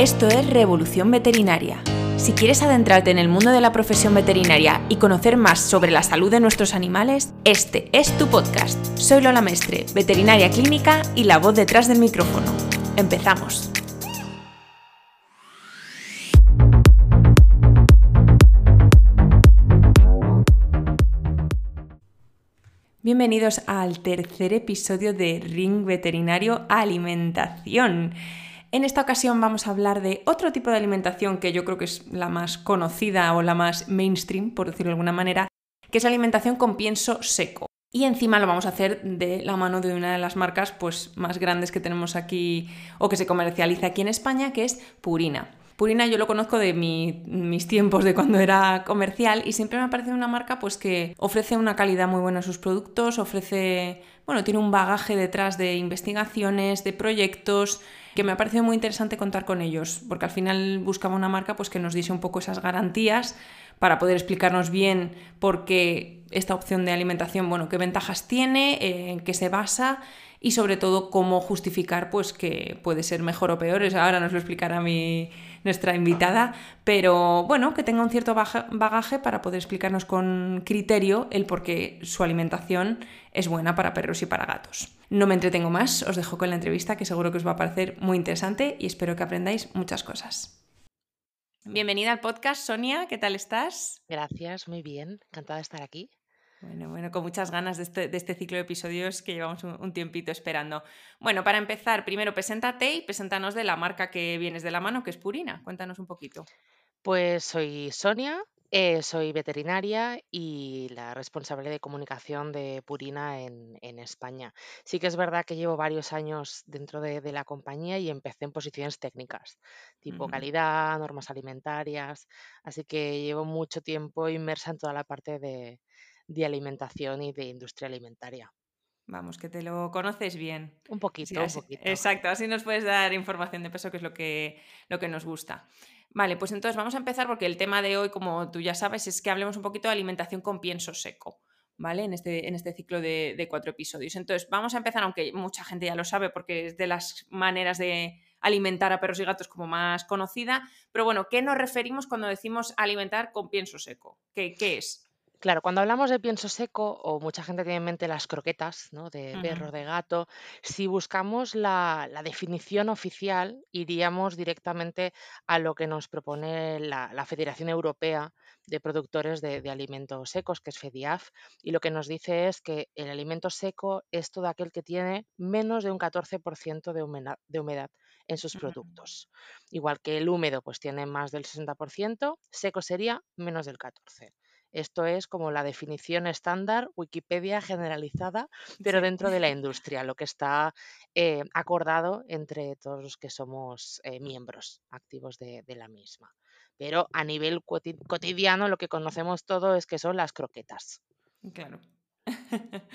Esto es Revolución Veterinaria. Si quieres adentrarte en el mundo de la profesión veterinaria y conocer más sobre la salud de nuestros animales, este es tu podcast. Soy Lola Mestre, veterinaria clínica y la voz detrás del micrófono. Empezamos. Bienvenidos al tercer episodio de Ring Veterinario Alimentación. En esta ocasión vamos a hablar de otro tipo de alimentación que yo creo que es la más conocida o la más mainstream, por decirlo de alguna manera, que es alimentación con pienso seco. Y encima lo vamos a hacer de la mano de una de las marcas pues, más grandes que tenemos aquí o que se comercializa aquí en España, que es Purina. Purina yo lo conozco de mis tiempos de cuando era comercial y siempre me ha parecido una marca pues que ofrece una calidad muy buena en sus productos, ofrece, bueno, tiene un bagaje detrás de investigaciones, de proyectos, que me ha parecido muy interesante contar con ellos, porque al final buscaba una marca pues que nos diese un poco esas garantías para poder explicarnos bien por qué esta opción de alimentación, bueno, qué ventajas tiene, eh, en qué se basa y sobre todo cómo justificar pues que puede ser mejor o peor. ahora nos lo explicará mi, nuestra invitada, pero bueno, que tenga un cierto bagaje para poder explicarnos con criterio el por qué su alimentación es buena para perros y para gatos. No me entretengo más, os dejo con la entrevista que seguro que os va a parecer muy interesante y espero que aprendáis muchas cosas. Bienvenida al podcast, Sonia, ¿qué tal estás? Gracias, muy bien, encantada de estar aquí. Bueno, bueno, con muchas ganas de este, este ciclo de episodios que llevamos un, tiempito esperando. Bueno, para empezar, primero preséntate y preséntanos de la marca que vienes de la mano, que es Purina. Cuéntanos un poquito. Pues soy Sonia, eh, soy veterinaria y la responsable de comunicación de Purina en, España. Sí que es verdad que llevo varios años dentro de, la compañía y empecé en posiciones técnicas, tipo calidad, normas alimentarias, así que llevo mucho tiempo inmersa en toda la parte de, de alimentación y de industria alimentaria. Vamos, que te lo conoces bien. Un poquito, un poquito. Exacto, así nos puedes dar información de peso, que es lo que, lo que nos gusta. Vale, pues entonces vamos a empezar porque el tema de hoy, como tú ya sabes, es que hablemos un poquito de alimentación con pienso seco. ¿Vale? En este, en este ciclo de, de cuatro episodios. Entonces, vamos a empezar, aunque mucha gente ya lo sabe, porque es de las maneras de alimentar a perros y gatos como más conocida. Pero bueno, ¿qué nos referimos cuando decimos alimentar con pienso seco? ¿Qué, qué es? Claro, cuando hablamos de pienso seco, o mucha gente tiene en mente las croquetas, ¿no? De perro, de gato, si buscamos la, definición oficial, iríamos directamente a lo que nos propone la, Federación Europea de Productores de, Alimentos Secos, que es FEDIAF, y lo que nos dice es que el alimento seco es todo aquel que tiene menos de un 14% de humedad, de humedad en sus productos. Igual que el húmedo pues tiene más del 60%, seco sería menos del 14%. Esto es como la definición estándar, Wikipedia generalizada, pero dentro de la industria, lo que está eh, acordado entre todos los que somos eh, miembros activos de, de, la misma. Pero a nivel cotidiano lo que conocemos todo es que son las croquetas. Claro.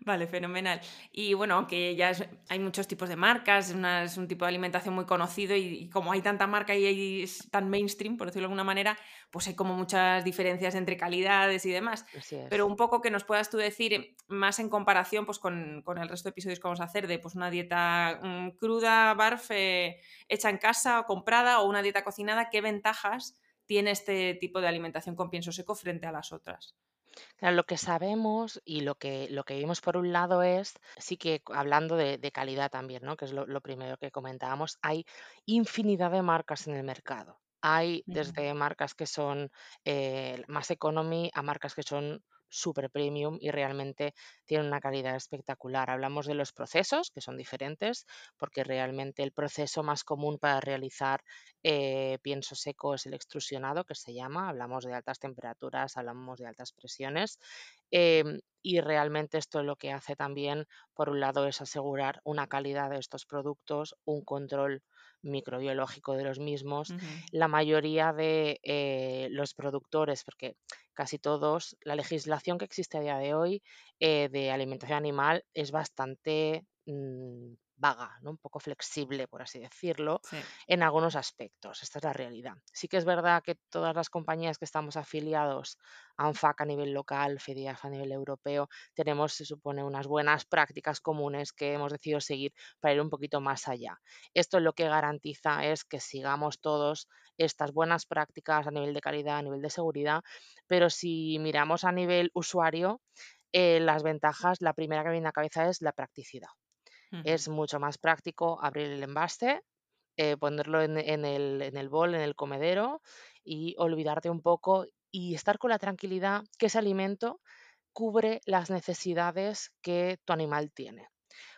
Vale, fenomenal. Y bueno, aunque ya hay muchos tipos de marcas, es, un tipo de alimentación muy conocido y, como hay tanta marca y es tan mainstream, por decirlo de alguna manera, pues hay como muchas diferencias entre calidades y demás. Pero un poco que nos puedas tú decir más en comparación pues, con, el resto de episodios que vamos a hacer de pues, una dieta mm, cruda, barf, eh, hecha en casa o comprada o una dieta cocinada, ¿qué ventajas tiene este tipo de alimentación con pienso seco frente a las otras? Lo que sabemos y lo que, lo que vimos por un lado es, sí que hablando de, calidad también, ¿no? que es lo, primero que comentábamos, hay infinidad de marcas en el mercado. Hay desde marcas que son eh, más economy a marcas que son super premium y realmente tiene una calidad espectacular. Hablamos de los procesos, que son diferentes, porque realmente el proceso más común para realizar eh, pienso seco es el extrusionado, que se llama. Hablamos de altas temperaturas, hablamos de altas presiones. Em, y realmente esto lo que hace también, por un lado, es asegurar una calidad de estos productos, un control microbiológico de los mismos. La mayoría de eh, los productores, porque casi todos, la legislación que existe a día de hoy eh, de alimentación animal es bastante mm, vaga, ¿no? un poco flexible, por así decirlo, en algunos aspectos. Esta es la realidad. Sí que es verdad que todas las compañías que estamos afiliados a ANFAC a nivel local, FEDIAF a nivel europeo, tenemos, se supone, unas buenas prácticas comunes que hemos decidido seguir para ir un poquito más allá. Esto lo que garantiza es que sigamos todos estas buenas prácticas a nivel de calidad, a nivel de seguridad, pero si miramos a nivel usuario, eh, las ventajas, la primera que viene a la cabeza es la practicidad. Es mucho más práctico abrir el envase, eh, ponerlo en, el, en el bol, en el comedero y olvidarte un poco y estar con la tranquilidad que ese alimento cubre las necesidades que tu animal tiene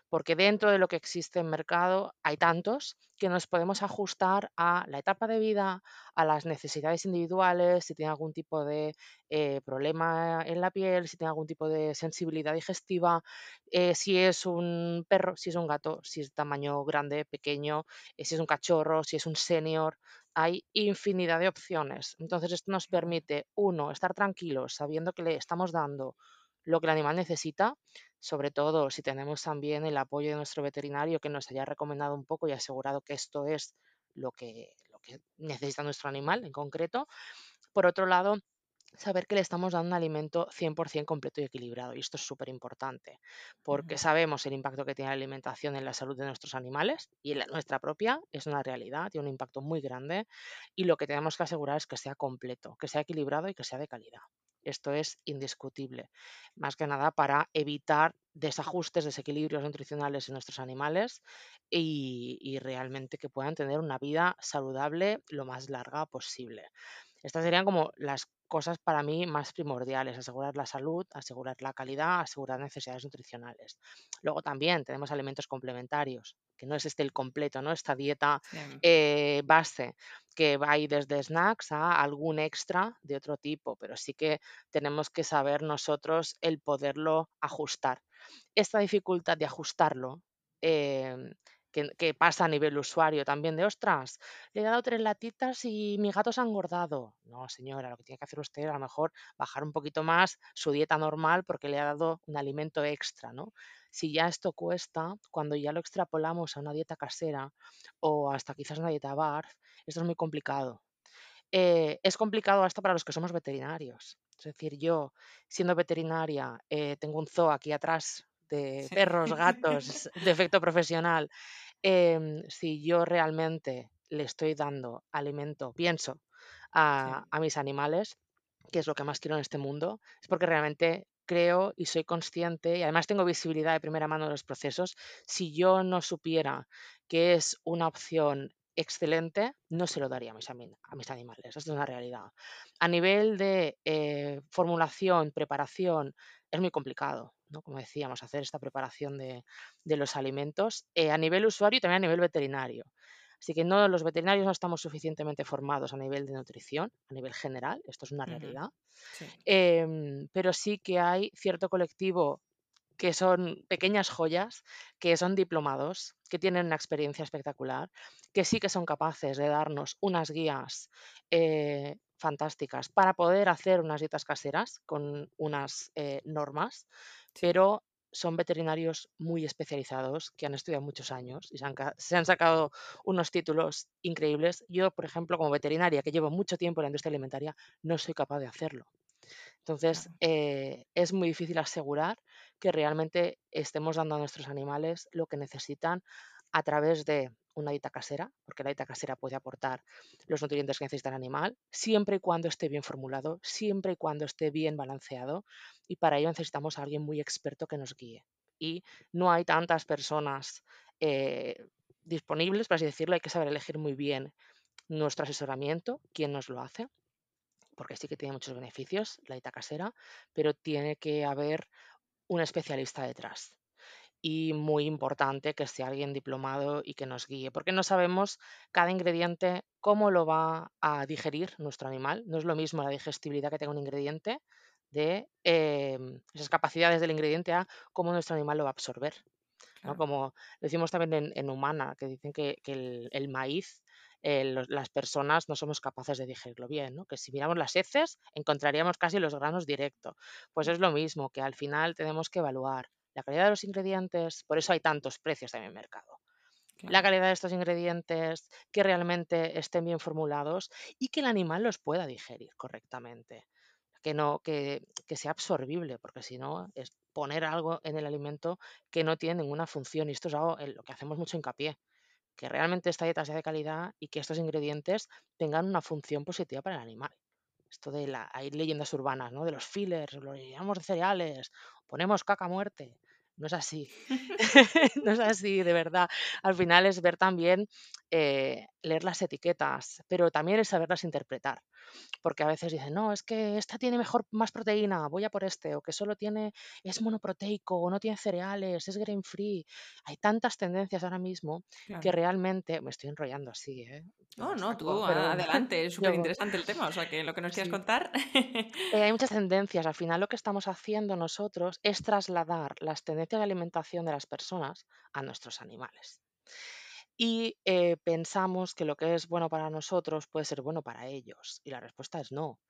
porque dentro de lo que existe en mercado hay tantos que nos podemos ajustar a la etapa de vida, a las necesidades individuales, si tiene algún tipo de eh, problema en la piel, si tiene algún tipo de sensibilidad digestiva, eh, si es un perro, si es un gato, si es tamaño grande, pequeño, eh, si es un cachorro, si es un senior. Hay infinidad de opciones. Entonces esto nos permite, uno, estar tranquilos sabiendo que le estamos dando lo que el animal necesita, sobre todo si tenemos también el apoyo de nuestro veterinario que nos haya recomendado un poco y asegurado que esto es lo que, lo que necesita nuestro animal en concreto. Por otro lado, saber que le estamos dando un alimento 100% completo y equilibrado. Y esto es súper importante, porque sabemos el impacto que tiene la alimentación en la salud de nuestros animales y en la nuestra propia es una realidad, tiene un impacto muy grande y lo que tenemos que asegurar es que sea completo, que sea equilibrado y que sea de calidad. Esto es indiscutible, más que nada para evitar desajustes, desequilibrios nutricionales en nuestros animales y, realmente que puedan tener una vida saludable lo más larga posible. Estas serían como las cosas para mí más primordiales, asegurar la salud, asegurar la calidad, asegurar necesidades nutricionales. Luego también tenemos alimentos complementarios, que no es este el completo, ¿no? Esta dieta eh, base que va ahí desde snacks a algún extra de otro tipo, pero sí que tenemos que saber nosotros el poderlo ajustar. Esta dificultad de ajustarlo em, que, pasa a nivel usuario también de, ostras, le he dado tres latitas y mi gato se ha engordado. No, señora, lo que tiene que hacer usted es a lo mejor bajar un poquito más su dieta normal porque le ha dado un alimento extra, ¿no? Si ya esto cuesta, cuando ya lo extrapolamos a una dieta casera o hasta quizás una dieta bar, esto es muy complicado. Eh, es complicado hasta para los que somos veterinarios. Es decir, yo, siendo veterinaria, eh, tengo un zoo aquí atrás de perros, gatos, de efecto profesional, em, si yo realmente le estoy dando alimento, pienso, a, a mis animales, que es lo que más quiero en este mundo, es porque realmente creo y soy consciente y además tengo visibilidad de primera mano de los procesos. Si yo no supiera que es una opción excelente, no se lo daría a mis, a mis animales. Esto es una realidad. A nivel de eh, formulación, preparación, es muy complicado, ¿no? Como decíamos, hacer esta preparación de, los alimentos eh, a nivel usuario y también a nivel veterinario. Así que no, los veterinarios no estamos suficientemente formados a nivel de nutrición, a nivel general, esto es una realidad. Em, pero sí que hay cierto colectivo que son pequeñas joyas, que son diplomados, que tienen una experiencia espectacular, que sí que son capaces de darnos unas guías eh, fantásticas para poder hacer unas dietas caseras con unas eh, normas, pero son veterinarios muy especializados que han estudiado muchos años y se han, sacado unos títulos increíbles. Yo, por ejemplo, como veterinaria que llevo mucho tiempo en la industria alimentaria, no soy capaz de hacerlo. Entonces, eh, es muy difícil asegurar que realmente estemos dando a nuestros animales lo que necesitan a través de una dieta casera, porque la dieta casera puede aportar los nutrientes que necesita el animal, siempre y cuando esté bien formulado, siempre y cuando esté bien balanceado, y para ello necesitamos a alguien muy experto que nos guíe. Y no hay tantas personas eh, disponibles, por así decirlo, hay que saber elegir muy bien nuestro asesoramiento, quién nos lo hace, porque sí que tiene muchos beneficios la dieta casera, pero tiene que haber un especialista detrás y muy importante que sea alguien diplomado y que nos guíe, porque no sabemos cada ingrediente cómo lo va a digerir nuestro animal. No es lo mismo la digestibilidad que tenga un ingrediente de em, esas capacidades del ingrediente a cómo nuestro animal lo va a absorber. Como decimos también en, Humana, que dicen que, el, maíz, eh, las personas no somos capaces de digerirlo bien, que si miramos las heces encontraríamos casi los granos directo. Pues es lo mismo, que al final tenemos que evaluar la calidad de los ingredientes, por eso hay tantos precios en el mercado. La calidad de estos ingredientes, que realmente estén bien formulados y que el animal los pueda digerir correctamente. Que, no, que, que sea absorbible, porque si no es poner algo en el alimento que no tiene ninguna función. Y esto es algo en lo que hacemos mucho hincapié que realmente esta dieta sea de calidad y que estos ingredientes tengan una función positiva para el animal. Esto de la, hay leyendas urbanas, ¿no? De los fillers, lo llenamos de cereales, ponemos caca muerte. No es así. no es así, de verdad. Al final es ver también, eh, leer las etiquetas, pero también es saberlas interpretar. Porque a veces dicen, no, es que esta tiene mejor, más proteína, voy a por este, o que solo tiene, es monoproteico, o no tiene cereales, es grain free. Hay tantas tendencias ahora mismo que realmente, me estoy enrollando así, ¿eh? No, no, tú adelante, es súper interesante el tema, o sea que lo que nos quieras contar. Eh, hay muchas tendencias, al final lo que estamos haciendo nosotros es trasladar las tendencias de alimentación de las personas a nuestros animales. Y eh, pensamos que lo que es bueno para nosotros puede ser bueno para ellos. Y la respuesta es no.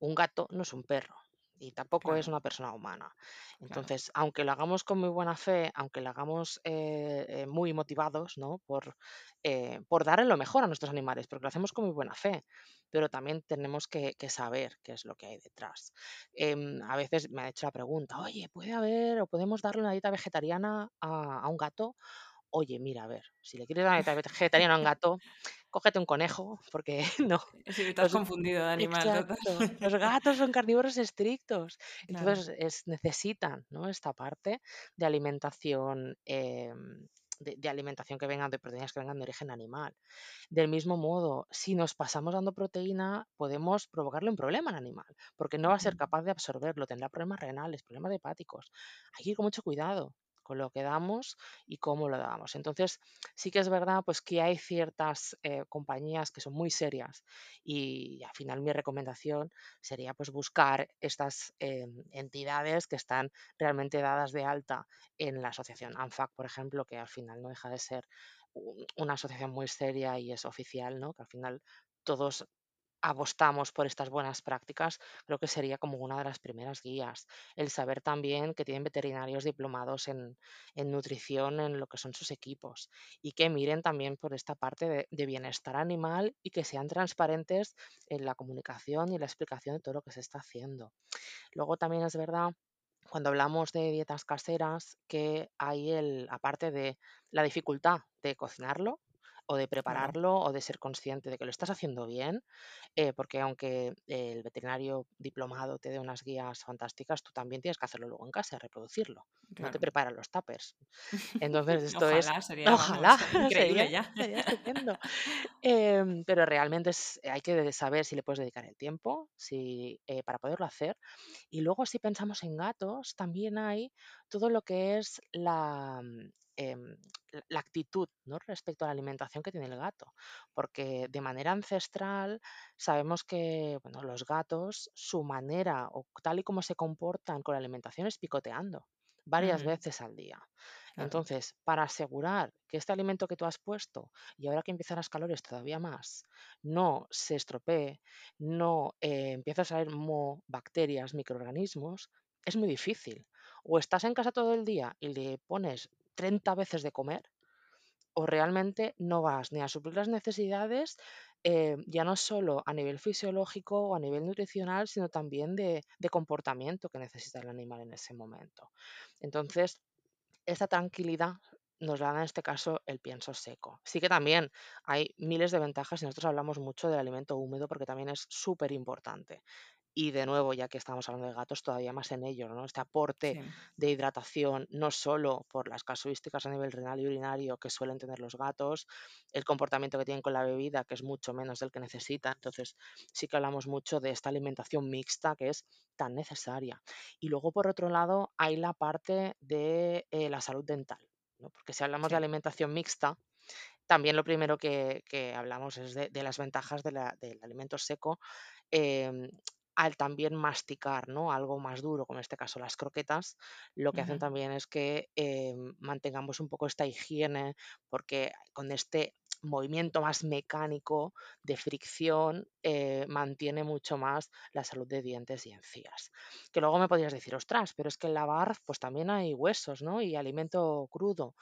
Un gato no es un perro y tampoco es una persona humana. Entonces, aunque lo hagamos con muy buena fe, aunque lo hagamos eh, eh, muy motivados, ¿no? Por, por darle lo mejor a nuestros animales, porque lo hacemos con muy buena fe, pero también tenemos que, saber qué es lo que hay detrás. Em, a veces me ha hecho la pregunta, oye, ¿puede haber o podemos darle una dieta vegetariana a, a un gato? Oye, mira, a ver, si le quieres dar vegetariana a un gato, cógete un conejo, porque no. Si estás confundido de animal. los gatos son carnívoros estrictos. Entonces necesitan ¿no? esta parte de alimentación. Em, de, alimentación que vengan de proteínas que vengan de origen animal. Del mismo modo, si nos pasamos dando proteína, podemos provocarle un problema al animal, porque no va a ser capaz de absorberlo, tendrá problemas renales, problemas hepáticos. Hay que ir con mucho cuidado lo que damos y cómo lo damos. Entonces, sí que es verdad pues, que hay ciertas eh, compañías que son muy serias y, al final mi recomendación sería pues, buscar estas eh, entidades que están realmente dadas de alta en la asociación ANFAC, por ejemplo, que al final no deja de ser una asociación muy seria y es oficial, ¿no? que al final todos apostamos por estas buenas prácticas, creo que sería como una de las primeras guías. El saber también que tienen veterinarios diplomados en, nutrición en lo que son sus equipos y que miren también por esta parte de, de, bienestar animal y que sean transparentes en la comunicación y la explicación de todo lo que se está haciendo. Luego también es verdad cuando hablamos de dietas caseras que hay el, aparte de la dificultad de cocinarlo, o de prepararlo o de ser consciente de que lo estás haciendo bien, eh, porque aunque el veterinario diplomado te dé unas guías fantásticas, tú también tienes que hacerlo luego en casa, reproducirlo. No te preparan los tuppers. Entonces esto es... Sería, ojalá, increíble ya. Em, pero realmente es, hay que saber si le puedes dedicar el tiempo si, eh, para poderlo hacer. Y luego si pensamos en gatos, también hay todo lo que es la, Em, la actitud ¿no? respecto a la alimentación que tiene el gato, porque de manera ancestral sabemos que bueno, los gatos, su manera o tal y como se comportan con la alimentación es picoteando varias veces al día. Entonces, para asegurar que este alimento que tú has puesto, y ahora que empiezan las calores todavía más, no se estropee, no eh, empieza a salir mo, bacterias, microorganismos, es muy difícil. O estás en casa todo el día y le pones 30 veces de comer o realmente no vas ni a suplir las necesidades, eh, ya no solo a nivel fisiológico o a nivel nutricional, sino también de, comportamiento que necesita el animal en ese momento. Entonces, esta tranquilidad nos da en este caso el pienso seco. Sí que también hay miles de ventajas y nosotros hablamos mucho del alimento húmedo porque también es súper importante. Y de nuevo, ya que estamos hablando de gatos, todavía más en ello, ¿no? Este aporte de hidratación, no solo por las casuísticas a nivel renal y urinario que suelen tener los gatos, el comportamiento que tienen con la bebida, que es mucho menos del que necesitan. Entonces, sí que hablamos mucho de esta alimentación mixta que es tan necesaria. Y luego, por otro lado, hay la parte de eh, la salud dental, ¿no? Porque si hablamos de alimentación mixta, también lo primero que, hablamos es de, las ventajas del alimento seco. Em, al también masticar ¿no? algo más duro, como en este caso las croquetas, lo que hacen también es que eh, mantengamos un poco esta higiene, porque con este movimiento más mecánico de fricción eh, mantiene mucho más la salud de dientes y encías. Que luego me podrías decir, ostras, pero es que en la barf pues también hay huesos, ¿no? Y alimento crudo.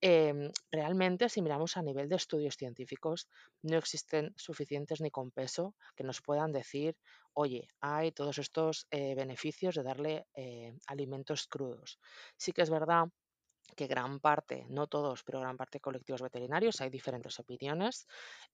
Em, realmente, si miramos a nivel de estudios científicos, no existen suficientes ni con peso que nos puedan decir, oye, hay todos estos eh, beneficios de darle eh, alimentos crudos. Sí que es verdad que gran parte, no todos, pero gran parte de colectivos veterinarios, hay diferentes opiniones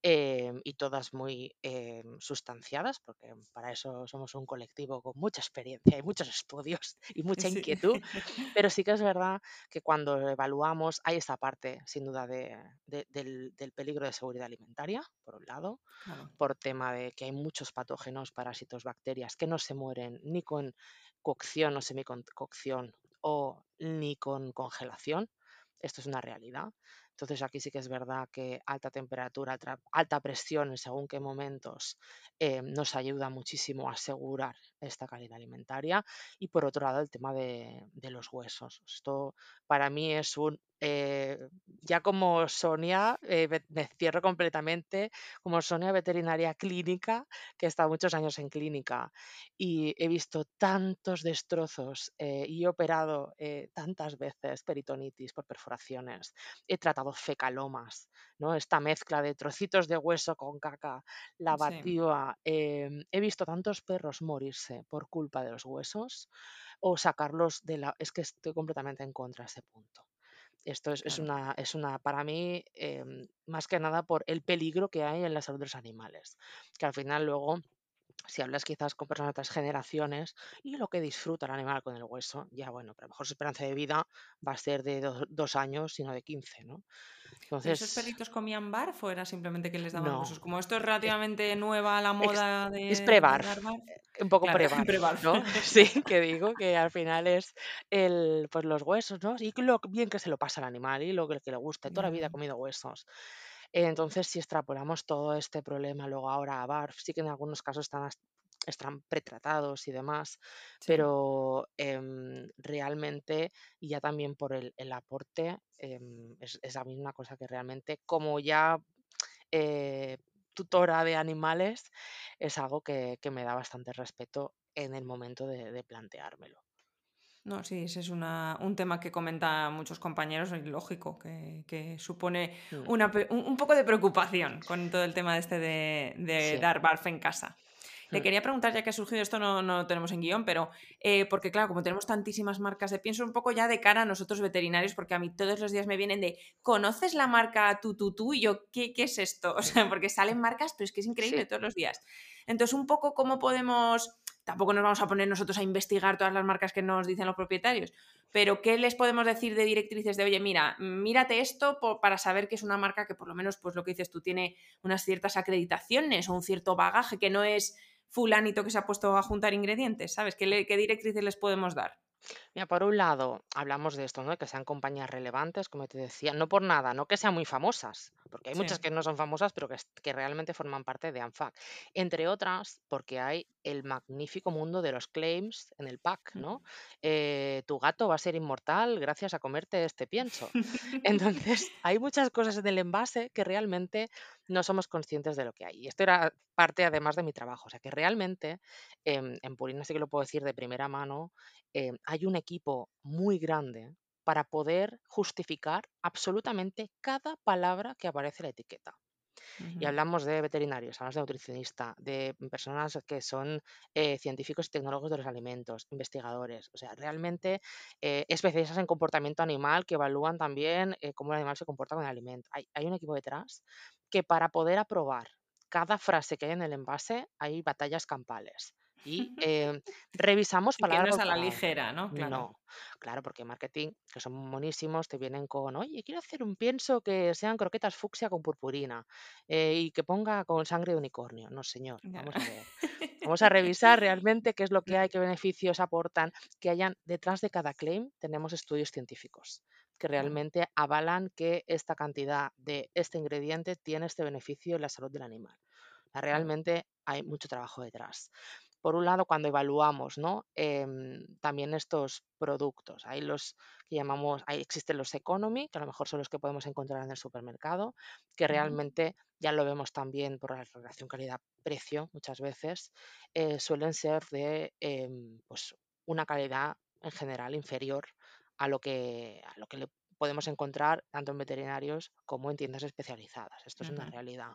em, y todas muy em, sustanciadas, porque para eso somos un colectivo con mucha experiencia y muchos estudios y mucha inquietud, pero sí que es verdad que cuando evaluamos hay esa parte, sin duda, de, del, peligro de seguridad alimentaria, por un lado, por tema de que hay muchos patógenos, parásitos, bacterias que no se mueren ni con cocción o semicocción o ni con congelación. Esto es una realidad. Entonces aquí sí que es verdad que alta temperatura, alta, presión en según qué momentos eh, nos ayuda muchísimo a asegurar esta calidad alimentaria. Y por otro lado el tema de, de los huesos. Esto para mí es un eh, ya como Sonia, eh, me cierro completamente, como Sonia veterinaria clínica, que he estado muchos años en clínica y he visto tantos destrozos eh, y he operado tantas veces peritonitis por perforaciones, he tratado fecalomas, ¿no? esta mezcla de trocitos de hueso con caca lavativa, em, he visto tantos perros morirse por culpa de los huesos o sacarlos de la... Es que estoy completamente en contra de ese punto. Esto es, una, es una, para mí, em, más que nada por el peligro que hay en la salud de los animales, que al final luego si hablas quizás con personas de otras generaciones y lo que disfruta el animal con el hueso, ya bueno, pero a lo mejor su esperanza de vida va a ser de dos, años, sino de 15, ¿no? Entonces, ¿Esos perritos comían barf o era simplemente que les daban huesos? Como esto es relativamente nueva la moda de. Es pre-barf. Un poco pre-barf. ¿no? sí, que digo que al final es el, pues los huesos, ¿no? Y lo bien que se lo pasa al animal y lo que, le gusta. Toda la vida ha comido huesos. Entonces, si extrapolamos todo este problema luego ahora a BARF, sí que en algunos casos están, están pretratados y demás, pero em, realmente, y ya también por el, aporte, em, es, a mí una cosa que realmente, como ya eh, tutora de animales, es algo que, me da bastante respeto en el momento de planteármelo. No, sí, ese es un tema que comentan muchos compañeros, y lógico, que, supone mm. un, poco de preocupación con todo el tema este de, dar barf en casa. Le mm. quería preguntar, ya que ha surgido esto, no, no lo tenemos en guion, pero eh, porque claro, como tenemos tantísimas marcas de pienso un poco ya de cara a nosotros veterinarios, porque a mí todos los días me vienen de, ¿conoces la marca tú, tú, tú? Y yo, ¿qué, ¿qué, es esto? O sea, porque salen marcas, pero es que es increíble todos los días. Entonces, un poco cómo podemos tampoco nos vamos a poner nosotros a investigar todas las marcas que nos dicen los propietarios, pero ¿qué les podemos decir de directrices de, oye, mira, mírate esto para saber que es una marca que por lo menos, pues lo que dices tú, tiene unas ciertas acreditaciones o un cierto bagaje, que no es fulanito que se ha puesto a juntar ingredientes, ¿sabes? ¿Qué, qué directrices les podemos dar? Mira, por un lado, hablamos de esto, ¿no? Que sean compañías relevantes, como te decía, no por nada, no que sean muy famosas, porque hay muchas que no son famosas, pero que, que realmente forman parte de ANFAC. Entre otras, porque hay el magnífico mundo de los claims en el pack, ¿no? Eh, tu gato va a ser inmortal gracias a comerte este pienso. Entonces, hay muchas cosas en el envase que realmente no somos conscientes de lo que hay. Y esto era parte además de mi trabajo. O sea que realmente em, en Purina sí que lo puedo decir de primera mano, em, hay un equipo muy grande para poder justificar absolutamente cada palabra que aparece en la etiqueta. Y hablamos de veterinarios, hablamos de nutricionista, de personas que son eh, científicos y tecnólogos de los alimentos, investigadores, o sea, realmente eh, especialistas en comportamiento animal que evalúan también eh, cómo el animal se comporta con el alimento. Hay, hay un equipo detrás que para poder aprobar cada frase que hay en el envase hay batallas campales. Y em, revisamos palabras. Que no es a la ligera, ¿no? Claro. No, claro, porque marketing, que son monísimos, te vienen con, oye, quiero hacer un pienso que sean croquetas fucsia con purpurina eh, y que ponga con sangre de unicornio. No, señor, vamos a ver. Vamos a revisar realmente qué es lo que hay, qué beneficios aportan, que hayan detrás de cada claim, tenemos estudios científicos que realmente avalan que esta cantidad de este ingrediente tiene este beneficio en la salud del animal. Realmente hay mucho trabajo detrás. por un lado, cuando evaluamos ¿no? Em, también estos productos, hay los que llamamos, ahí existen los economy, que a lo mejor son los que podemos encontrar en el supermercado, que realmente ya lo vemos también por la relación calidad-precio muchas veces, eh, suelen ser de em, pues una calidad en general inferior a lo que, a lo que le podemos encontrar tanto en veterinarios como en tiendas especializadas. Esto es una realidad.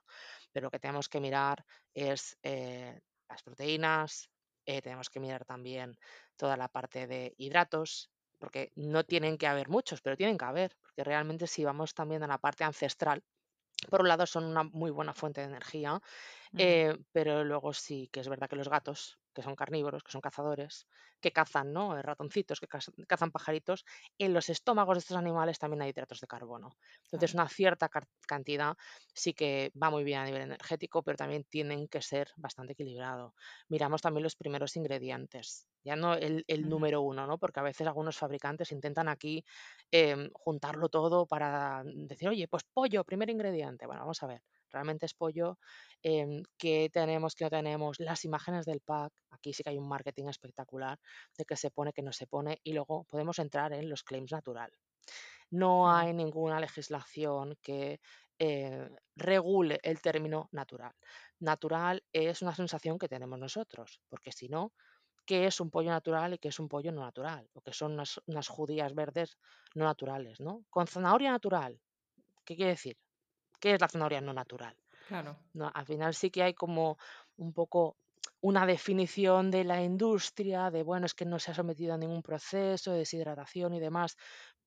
Pero lo que tenemos que mirar es eh, las proteínas, eh, tenemos que mirar también toda la parte de hidratos, porque no tienen que haber muchos, pero tienen que haber, porque realmente si vamos también a la parte ancestral, por un lado son una muy buena fuente de energía, eh, pero luego sí que es verdad que los gatos que son carnívoros, que son cazadores, que cazan ¿no? Eh, ratoncitos, que cazan pajaritos, en los estómagos de estos animales también hay hidratos de carbono. Entonces, una cierta cantidad sí que va muy bien a nivel energético, pero también tienen que ser bastante equilibrado. Miramos también los primeros ingredientes, ya no el, número uno, ¿no? porque a veces algunos fabricantes intentan aquí em, juntarlo todo para decir, oye, pues pollo, primer ingrediente. Bueno, vamos a ver realmente es pollo, eh, qué tenemos, qué no tenemos, las imágenes del pack, aquí sí que hay un marketing espectacular de que se pone, que no se pone, y luego podemos entrar en los claims natural. No hay ninguna legislación que eh, regule el término natural. Natural es una sensación que tenemos nosotros, porque si no, ¿qué es un pollo natural y qué es un pollo no natural? O que son unas, unas judías verdes no naturales, ¿no? Con zanahoria natural, ¿qué quiere decir? ¿Qué es la zanahoria no natural? Claro. No, al final sí que hay como un poco una definición de la industria, de bueno, es que no se ha sometido a ningún proceso de deshidratación y demás,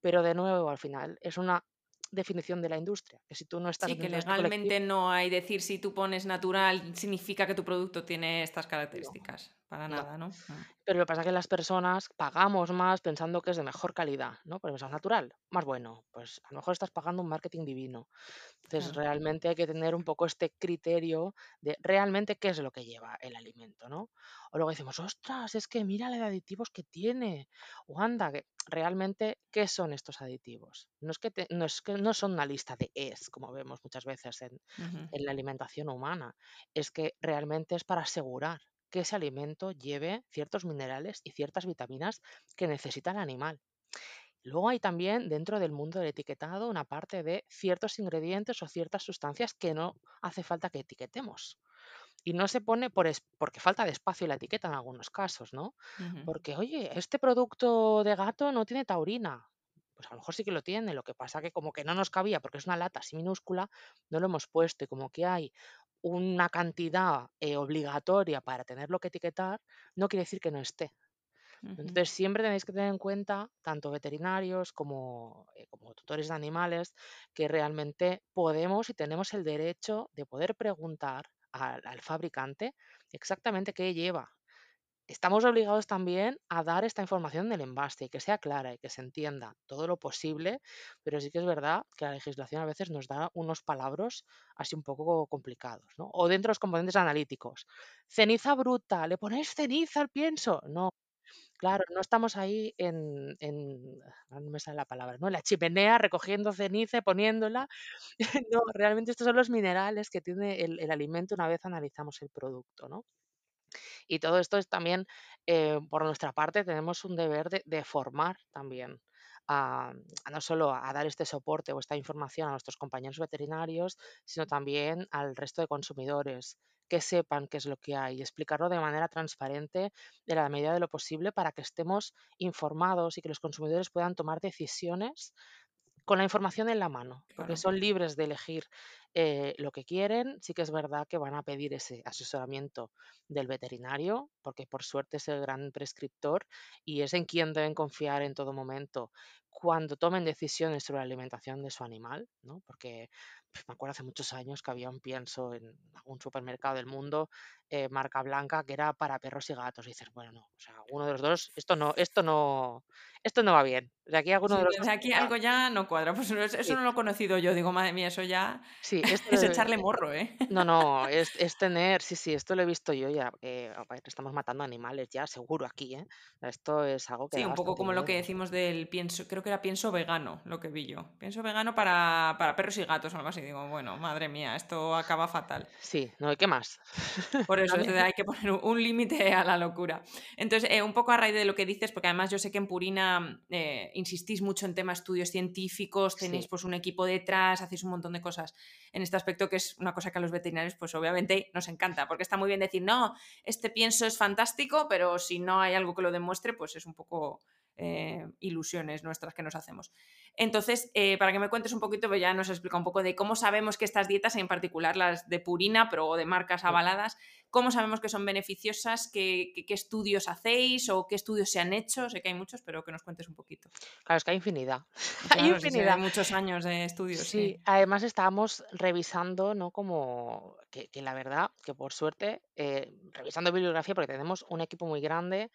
pero de nuevo, al final, es una definición de la industria, que si tú no estás... Sí, que este legalmente no hay decir si tú pones natural significa que tu producto tiene estas características, para nada, ¿no? Mm. Pero lo que pasa es que las personas pagamos más pensando que es de mejor calidad, ¿no? Porque es natural, más bueno, pues a lo mejor estás pagando un marketing divino. Entonces realmente hay que tener un poco este criterio de realmente qué es lo que lleva el alimento, ¿no? O luego decimos, ostras, es que mira los aditivos que tiene, o anda, que realmente, ¿qué son estos aditivos? No es que, no, es que no son una lista de es, como vemos muchas veces en, en la alimentación humana, es que realmente es para asegurar que ese alimento lleve ciertos minerales y ciertas vitaminas que necesita el animal. Luego hay también dentro del mundo del etiquetado una parte de ciertos ingredientes o ciertas sustancias que no hace falta que etiquetemos. Y no se pone por porque falta de espacio la etiqueta en algunos casos, ¿no? Porque, oye, este producto de gato no tiene taurina. Pues a lo mejor sí que lo tiene, lo que pasa que como que no nos cabía porque es una lata así minúscula, no lo hemos puesto y como que hay una cantidad eh, obligatoria para tenerlo que etiquetar, no quiere decir que no esté. Entonces siempre tenéis que tener en cuenta, tanto veterinarios como, eh, como tutores de animales, que realmente podemos y tenemos el derecho de poder preguntar al fabricante exactamente qué lleva, Estamos obligados también a dar esta información del envase y que sea clara y que se entienda todo lo posible, pero sí que es verdad que la legislación a veces nos da unos palabras así un poco complicados, ¿no? O dentro de los componentes analíticos. Ceniza bruta, ¿le ponéis ceniza al pienso? No. Claro, no estamos ahí en, no me sale la palabra, ¿no? En la chimenea recogiendo ceniza poniéndola. no, realmente estos son los minerales que tiene el, el alimento una vez analizamos el producto, ¿no? Y todo esto es también, eh, por nuestra parte, tenemos un deber de, formar también. A, no solo a dar este soporte o esta información a nuestros compañeros veterinarios, sino también al resto de consumidores, que sepan qué es lo que hay, y explicarlo de manera transparente, de la medida de lo posible, para que estemos informados y que los consumidores puedan tomar decisiones con la información en la mano, porque son libres de elegir eh, lo que quieren. Sí que es verdad que van a pedir ese asesoramiento del veterinario, porque por suerte es el gran prescriptor y es en quien deben confiar en todo momento cuando tomen decisiones sobre la alimentación de su animal, ¿no? Porque pues, me acuerdo hace muchos años que había un pienso en algún supermercado del mundo, eh, marca blanca, que era para perros y gatos. Y dices, bueno, no, o sea, uno de los dos, esto no, esto no, esto no va bien. De aquí alguno de los aquí algo ya no cuadra. Pues eso no lo he conocido yo, digo, madre mía, eso ya. Sí, sí, esto Es echarle morro, ¿eh? no, no, es es tener sí, sí, esto lo he visto yo ya, eh, estamos matando animales ya seguro aquí, ¿eh? Esto es algo que Sí, un poco como lo que decimos del pienso creo que era pienso vegano, lo que vi yo. Pienso vegano para para perros y gatos o algo así. Digo, bueno, madre mía, esto acaba fatal. Sí, no, ¿y qué más? Por eso, es hay que poner un un límite a la locura. Entonces, eh, un poco a raíz de lo que dices, porque además yo sé que en Purina, eh, insistís mucho en tema estudios científicos, tenéis, Sí, pues, un equipo detrás, hacéis un montón de cosas en este aspecto, que es una cosa que a los veterinarios, pues, obviamente nos encanta, porque está muy bien decir: "No, este pienso es fantástico", pero si no hay algo que lo demuestre, pues, es un poco, eh, ilusiones nuestras que nos hacemos. Entonces, eh, para que me cuentes un poquito, pues ya nos explica un poco de cómo sabemos que estas dietas, en particular las de Purina, pero o de marcas avaladas, cómo sabemos que son beneficiosas, qué, qué- qué estudios hacéis o qué estudios se han hecho. Sé que hay muchos, pero que nos cuentes un poquito. Claro, es que hay infinidad, hay sí, infinidad. muchos años de estudios, Sí, sí. además estábamos revisando, ¿no? Como que, que la verdad, que por suerte, eh, revisando bibliografía, porque tenemos un equipo muy grande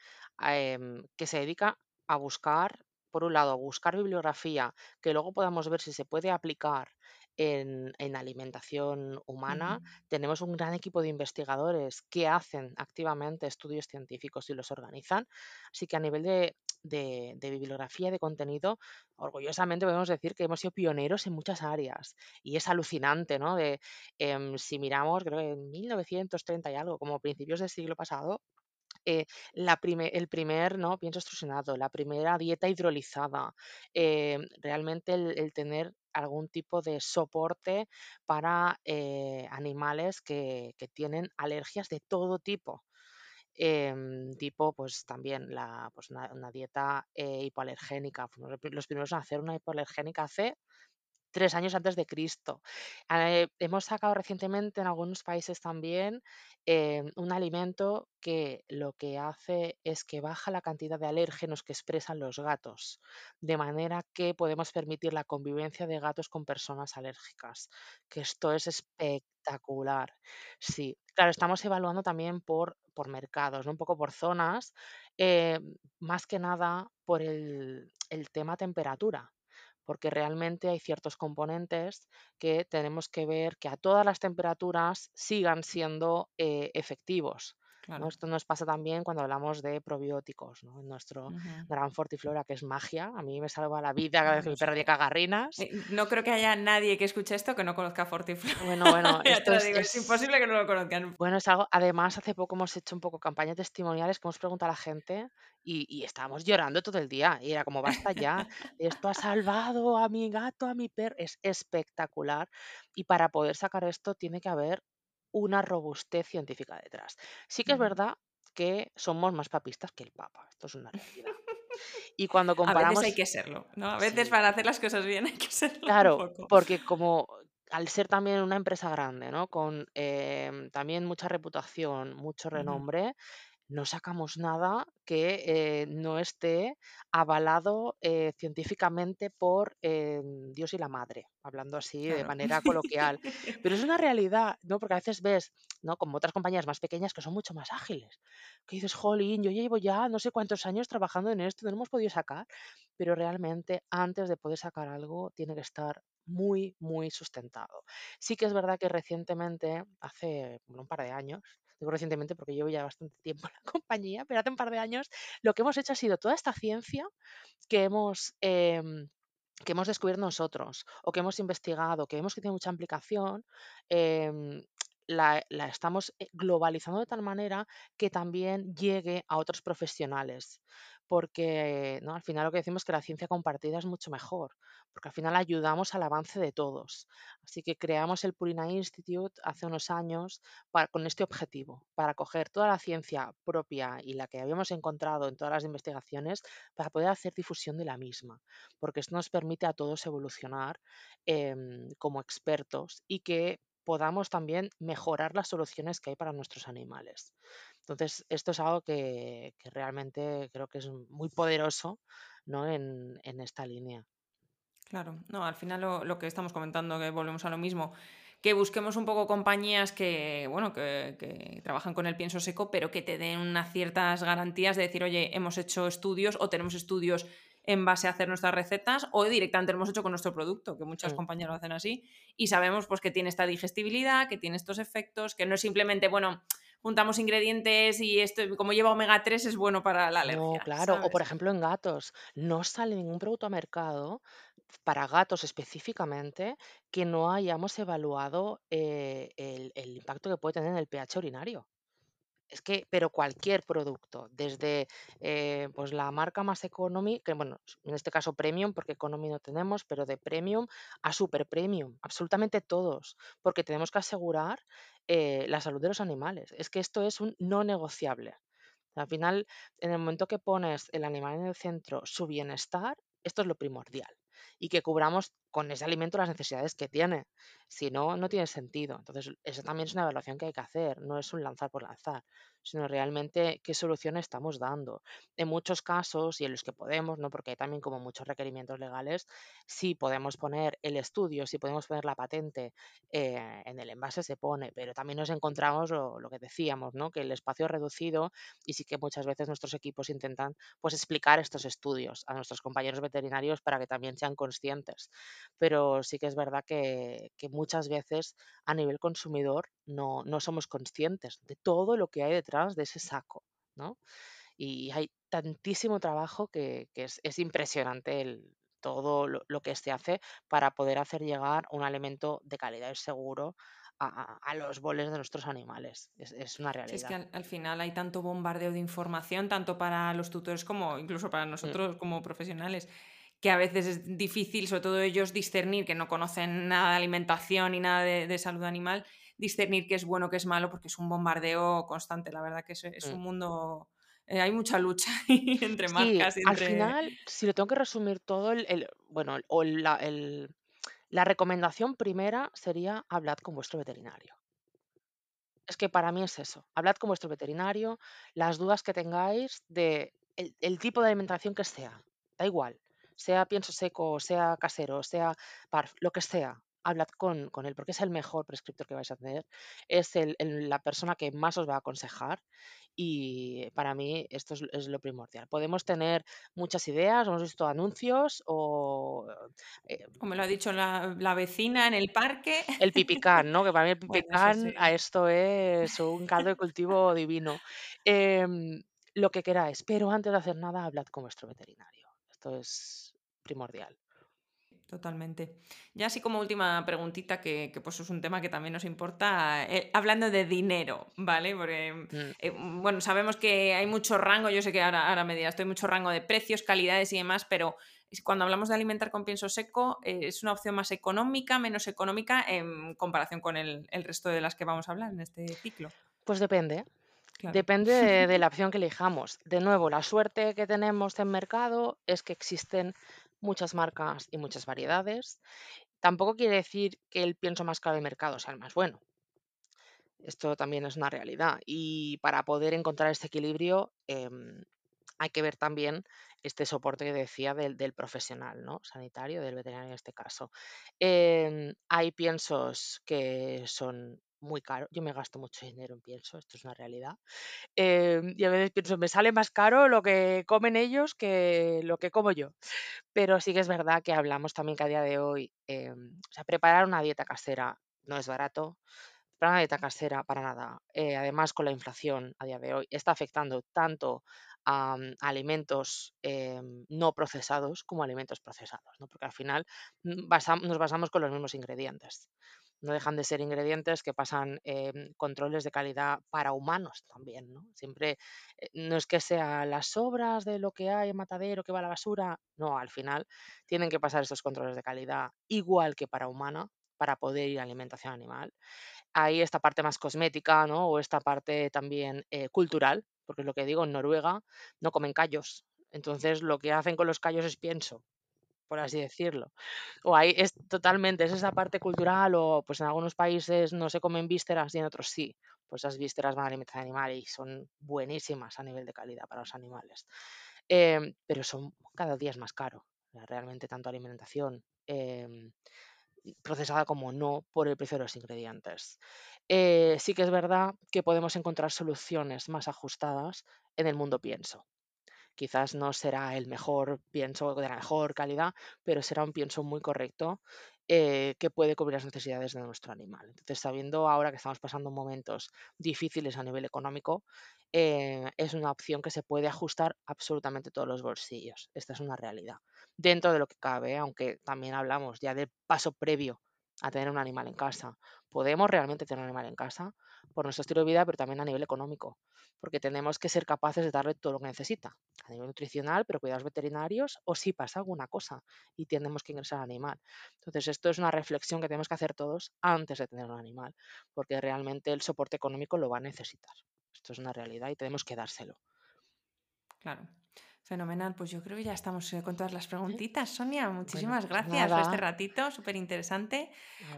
que se dedica a buscar, por un lado, a buscar bibliografía que luego podamos ver si se puede aplicar en, en alimentación humana. Tenemos un gran equipo de investigadores que hacen activamente estudios científicos y los organizan. Así que a nivel de, de de bibliografía, de contenido, orgullosamente podemos decir que hemos sido pioneros en muchas áreas y es alucinante, ¿no? De, em, si miramos, creo que en 1930 y algo, como principios del siglo pasado, eh, la el primer ¿no? pienso extrusionado, la primera dieta hidrolizada, em, realmente el, tener algún tipo de soporte para eh, animales que, que tienen alergias de todo tipo. Em, tipo, pues también la, pues una, dieta eh, hipoalergénica. Los pri- los primeros en hacer una hipoalergénica hace 3 años antes de Cristo. Eh, hemos sacado recientemente en algunos países también em, un alimento que lo que hace es que baja la cantidad de alérgenos que expresan los gatos, de manera que podemos permitir la convivencia de gatos con personas alérgicas, que esto es espectacular. Sí, claro, estamos evaluando también por, por mercados, ¿no? un poco por zonas, eh, más que nada por el, el tema temperatura porque realmente hay ciertos componentes que tenemos que ver que a todas las temperaturas sigan siendo eh, efectivos. ¿No? Esto nos pasa también cuando hablamos de probióticos, ¿no? En nuestro gran fortiflora, que es magia. A mí me salva la vida cada vez que mi perro tiene cagarrinas. Eh, No creo que haya nadie que escuche esto que no conozca Fortiflora. Bueno, bueno, esto lo es, digo, es es- imposible que no lo conozcan. Bueno, es algo, además hace poco hemos hecho un poco campañas testimoniales que hemos preguntado a la gente y, y estábamos llorando todo el día y era como, basta ya, esto ha salvado a mi gato, a mi perro, es espectacular y para poder sacar esto tiene que haber una robustez científica detrás. Sí que es verdad que somos más papistas que el Papa, esto es una realidad. Y cuando A veces hay comparamos, que serlo, ¿no? A veces sí, para hacer las cosas bien hay que serlo un Claro, poco. porque como al ser también una empresa grande, ¿no? Con em, también mucha reputación, mucho renombre, no sacamos nada que eh, no esté avalado eh, científicamente por eh, Dios y la madre, hablando así de manera coloquial. Pero es una realidad, ¿no? Porque a veces ves, ¿no? Como otras compañías más pequeñas que son mucho más ágiles. Que dices, jolín, yo llevo ya no sé cuántos años trabajando en esto, no lo hemos podido sacar. Pero realmente antes de poder sacar algo tiene que estar muy, muy sustentado. Sí que es verdad que recientemente, hace bueno, un par de años, digo recientemente porque llevo ya bastante tiempo en la compañía, pero hace un par de años lo que hemos hecho ha sido toda esta ciencia que hemos, em, que hemos descubierto nosotros o que hemos investigado, que vemos que tiene mucha implicación, em, la, la estamos eh, globalizando de tal manera que también llegue a otros profesionales. Porque ¿no? al final lo que decimos es que la ciencia compartida es mucho mejor, porque al final ayudamos al avance de todos. Así que creamos el Purina Institute hace unos años para- con este objetivo, para coger toda la ciencia propia y la que habíamos encontrado en todas las investigaciones para poder hacer difusión de la misma, porque esto nos permite a todos evolucionar em, como expertos y que podamos también mejorar las soluciones que hay para nuestros animales. Entonces, esto es algo que, que realmente creo que es muy poderoso ¿no? en, en esta línea. Claro, no, al final lo, lo que estamos comentando, que volvemos a lo mismo, que busquemos un poco compañías que, bueno, que, que trabajan con el pienso seco, pero que te den unas ciertas garantías de decir, oye, hemos hecho estudios o tenemos estudios en base a hacer nuestras recetas o directamente lo hemos hecho con nuestro producto, que muchas Mm. compañías lo hacen así, y sabemos pues que tiene esta digestibilidad, que tiene estos efectos, que no es simplemente, bueno, juntamos ingredientes y esto, como lleva omega 3, es bueno para la No, alergia, claro. O por ejemplo, en gatos, no sale ningún producto a mercado para gatos específicamente que no hayamos evaluado eh, el, el impacto que puede tener en el pH urinario. Es que, pero cualquier producto, desde eh, pues la marca más economy, que bueno, en este caso premium, porque economy no tenemos, pero de premium a super premium, absolutamente todos, porque tenemos que asegurar eh, la salud de los animales. Es que esto es un no negociable. Al final, en el momento que pones el animal en el centro, su bienestar, esto es lo primordial. Y que cubramos con ese alimento las necesidades que tiene. Si no, no tiene sentido. Entonces, eso también es una evaluación que hay que hacer. No es un lanzar por lanzar, sino realmente qué solución estamos dando. En muchos casos, y en los que podemos, ¿no? porque hay también como muchos requerimientos legales, sí podemos poner el estudio, sí podemos poner la patente eh, en el envase, se pone, pero también nos encontramos lo, lo que decíamos, ¿no? que el espacio es reducido y sí que muchas veces nuestros equipos intentan pues explicar estos estudios a nuestros compañeros veterinarios para que también sean conscientes. Pero sí que es verdad que, que muchas veces a nivel consumidor no, no somos conscientes de todo lo que hay detrás de ese saco, ¿no? Y hay tantísimo trabajo que, que es, es impresionante el, todo lo, lo que se hace para poder hacer llegar un alimento de calidad y seguro a, a- los boles de nuestros animales. Es, es una Si es que realidad. al, al final hay tanto bombardeo de información, tanto para los tutores como incluso para Mm, nosotros como profesionales, que a veces es difícil, sobre todo ellos, discernir, que no conocen nada de alimentación ni nada de, de salud animal, discernir qué es bueno, qué es malo, porque es un bombardeo constante. La verdad que es, es mm. un mundo... eh, hay mucha lucha entre Sí, marcas al final, si lo tengo que resumir todo, el, el- bueno, o la, el- la recomendación primera sería hablad con vuestro veterinario. Es que para mí es eso. Hablad con vuestro veterinario, las dudas que tengáis de el, el tipo de alimentación que sea. Da igual. Sea pienso seco, sea casero, sea parf, lo que sea. Hablad con, con él, porque es el mejor prescriptor que vais a tener. Es el- el- la persona que más os va a aconsejar. Y para mí esto es, es lo primordial. Podemos tener muchas ideas, hemos visto anuncios o eh, Como lo ha dicho la, la vecina en el parque. el pipicán, ¿no? Que para mí el Bueno, pipicán a esto es un caldo de cultivo divino. Em, lo que queráis, pero antes de hacer nada, hablad con vuestro veterinario. Esto es primordial. Totalmente. Ya así como última preguntita, que, que, pues es un tema que también nos importa, eh, hablando de dinero, ¿vale? Porque, Mm, eh, bueno, sabemos que hay mucho rango, yo sé que ahora, ahora me dirás, estoy mucho rango de precios, calidades y demás, pero cuando hablamos de alimentar con pienso seco, eh, es una opción más económica, menos económica en comparación con el, el resto de las que vamos a hablar en este ciclo. Pues depende. Claro. Depende de, de la opción que elijamos. De nuevo, la suerte que tenemos en mercado es que existen muchas marcas y muchas variedades. Tampoco quiere decir que el pienso más caro del mercado sea el más bueno. Esto también es una realidad. Y para poder encontrar este equilibrio, em, hay que ver también este soporte que decía del, del profesional, ¿no? Sanitario, del veterinario en este caso. Em, hay piensos que son muy caros. Yo me gasto mucho dinero en pienso, esto es una realidad. Em, y a veces pienso, me sale más caro lo que comen ellos que lo que como yo. Pero sí que es verdad que hablamos también que a día de hoy, em, o sea, preparar una dieta casera no es barato. Para una dieta casera, para nada. Eh, además, con la inflación a día de hoy, está afectando tanto a, mm, alimentos em, no procesados como a alimentos procesados, ¿no? Porque al final mm, basam- nos basamos con los mismos ingredientes. No dejan de ser ingredientes que pasan em, controles de calidad para humanos también, ¿no? Siempre eh, no es que sea las sobras de lo que hay en matadero que va a la basura, no, al final tienen que pasar estos controles de calidad igual que para humana para poder ir a alimentación animal hay esta parte más cosmética, ¿no? O esta parte también eh, cultural, porque es lo que digo, en Noruega no comen callos. Entonces lo que hacen con los callos es pienso, por así decirlo. O ahí es totalmente, es esa parte cultural, o pues en algunos países no se comen vísceras y en otros sí. Pues esas vísceras van a alimentar animal y son buenísimas a nivel de calidad para los animales. Em, pero son cada día es más caro, realmente tanto alimentación. em, procesada como no por el precio de los ingredientes. Eh, sí que es verdad que podemos encontrar soluciones más ajustadas en el mundo pienso. Quizás no será el mejor pienso de la mejor calidad, pero será un pienso muy correcto eh, que puede cubrir las necesidades de nuestro animal. Entonces, sabiendo ahora que estamos pasando momentos difíciles a nivel económico, eh, es una opción que se puede ajustar absolutamente todos los bolsillos. Esta es una realidad. Dentro de lo que cabe, aunque también hablamos ya del paso previo a tener un animal en casa. Podemos realmente tener un animal en casa por nuestro estilo de vida, pero también a nivel económico, porque tenemos que ser capaces de darle todo lo que necesita, a nivel nutricional, pero cuidados veterinarios, o si pasa alguna cosa y tenemos que ingresar al animal. Entonces, esto es una reflexión que tenemos que hacer todos antes de tener un animal, porque realmente el soporte económico lo va a necesitar. Esto es una realidad y tenemos que dárselo. Claro. Fenomenal, pues yo creo que ya estamos eh, con todas las preguntitas. Sonia, muchísimas pues gracias por este ratito, súper interesante.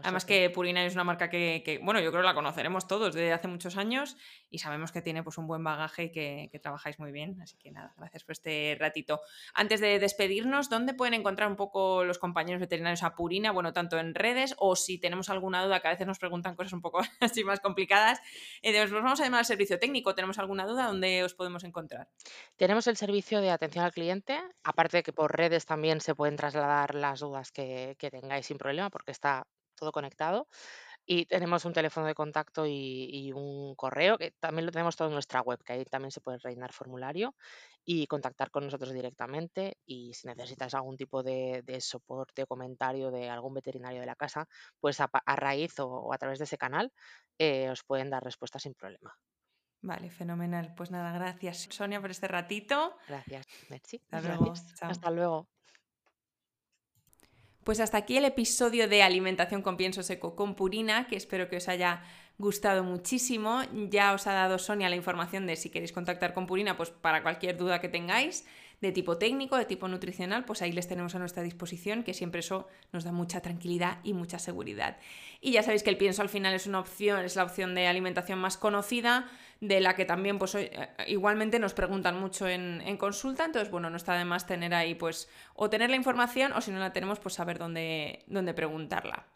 Además que Purina es una marca que, bueno, yo creo que la conoceremos todos desde hace muchos años y sabemos que tiene pues un buen bagaje y que, que, trabajáis muy bien. Así que nada, gracias por este ratito. Antes de despedirnos, ¿dónde pueden encontrar un poco los compañeros veterinarios a Purina? Bueno, tanto en redes o si tenemos alguna duda, que a veces nos preguntan cosas un poco así más complicadas. Eh, pues vamos a llamar al servicio técnico. ¿Tenemos alguna duda? ¿Dónde os podemos encontrar? Tenemos el servicio de atención al cliente, aparte de que por redes también se pueden trasladar las dudas que, tengáis sin problema porque está todo conectado. Y tenemos un teléfono de contacto y, un correo, que también lo tenemos todo en nuestra web, que ahí también se puede rellenar formulario y contactar con nosotros directamente. Y si necesitas algún tipo de, soporte o comentario de algún veterinario de la casa, pues a, raíz o, a través de ese canal eh, os pueden dar respuesta sin problema. Vale, fenomenal. Pues nada, gracias Sonia por este ratito. Gracias, Merci. Hasta luego. Hasta luego. Pues hasta aquí el episodio de alimentación con pienso seco con purina, que espero que os haya gustado muchísimo. Ya os ha dado Sonia la información de si queréis contactar con Purina, pues para cualquier duda que tengáis de tipo técnico, de tipo nutricional, pues ahí les tenemos a nuestra disposición, que siempre eso nos da mucha tranquilidad y mucha seguridad. Y ya sabéis que el pienso al final es una opción, es la opción de alimentación más conocida, de la que también pues eh, igualmente nos preguntan mucho en, en, consulta, entonces bueno, no está de más tener ahí pues o tener la información o si no la tenemos pues saber dónde, dónde preguntarla.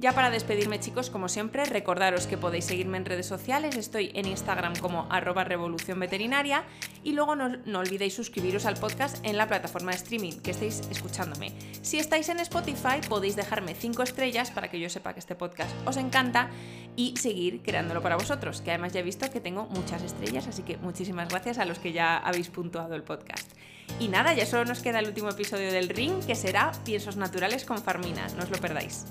Ya para despedirme chicos, como siempre, recordaros que podéis seguirme en redes sociales, estoy en Instagram como arroba revolución veterinaria y luego no, olvidéis suscribiros al podcast en la plataforma de streaming que estéis escuchándome. Si estáis en Spotify podéis dejarme 5 estrellas para que yo sepa que este podcast os encanta y seguir creándolo para vosotros, que además ya he visto que tengo muchas estrellas, así que muchísimas gracias a los que ya habéis puntuado el podcast. Y nada, ya solo nos queda el último episodio del Ring, que será Piensos Naturales con Farmina, no os lo perdáis.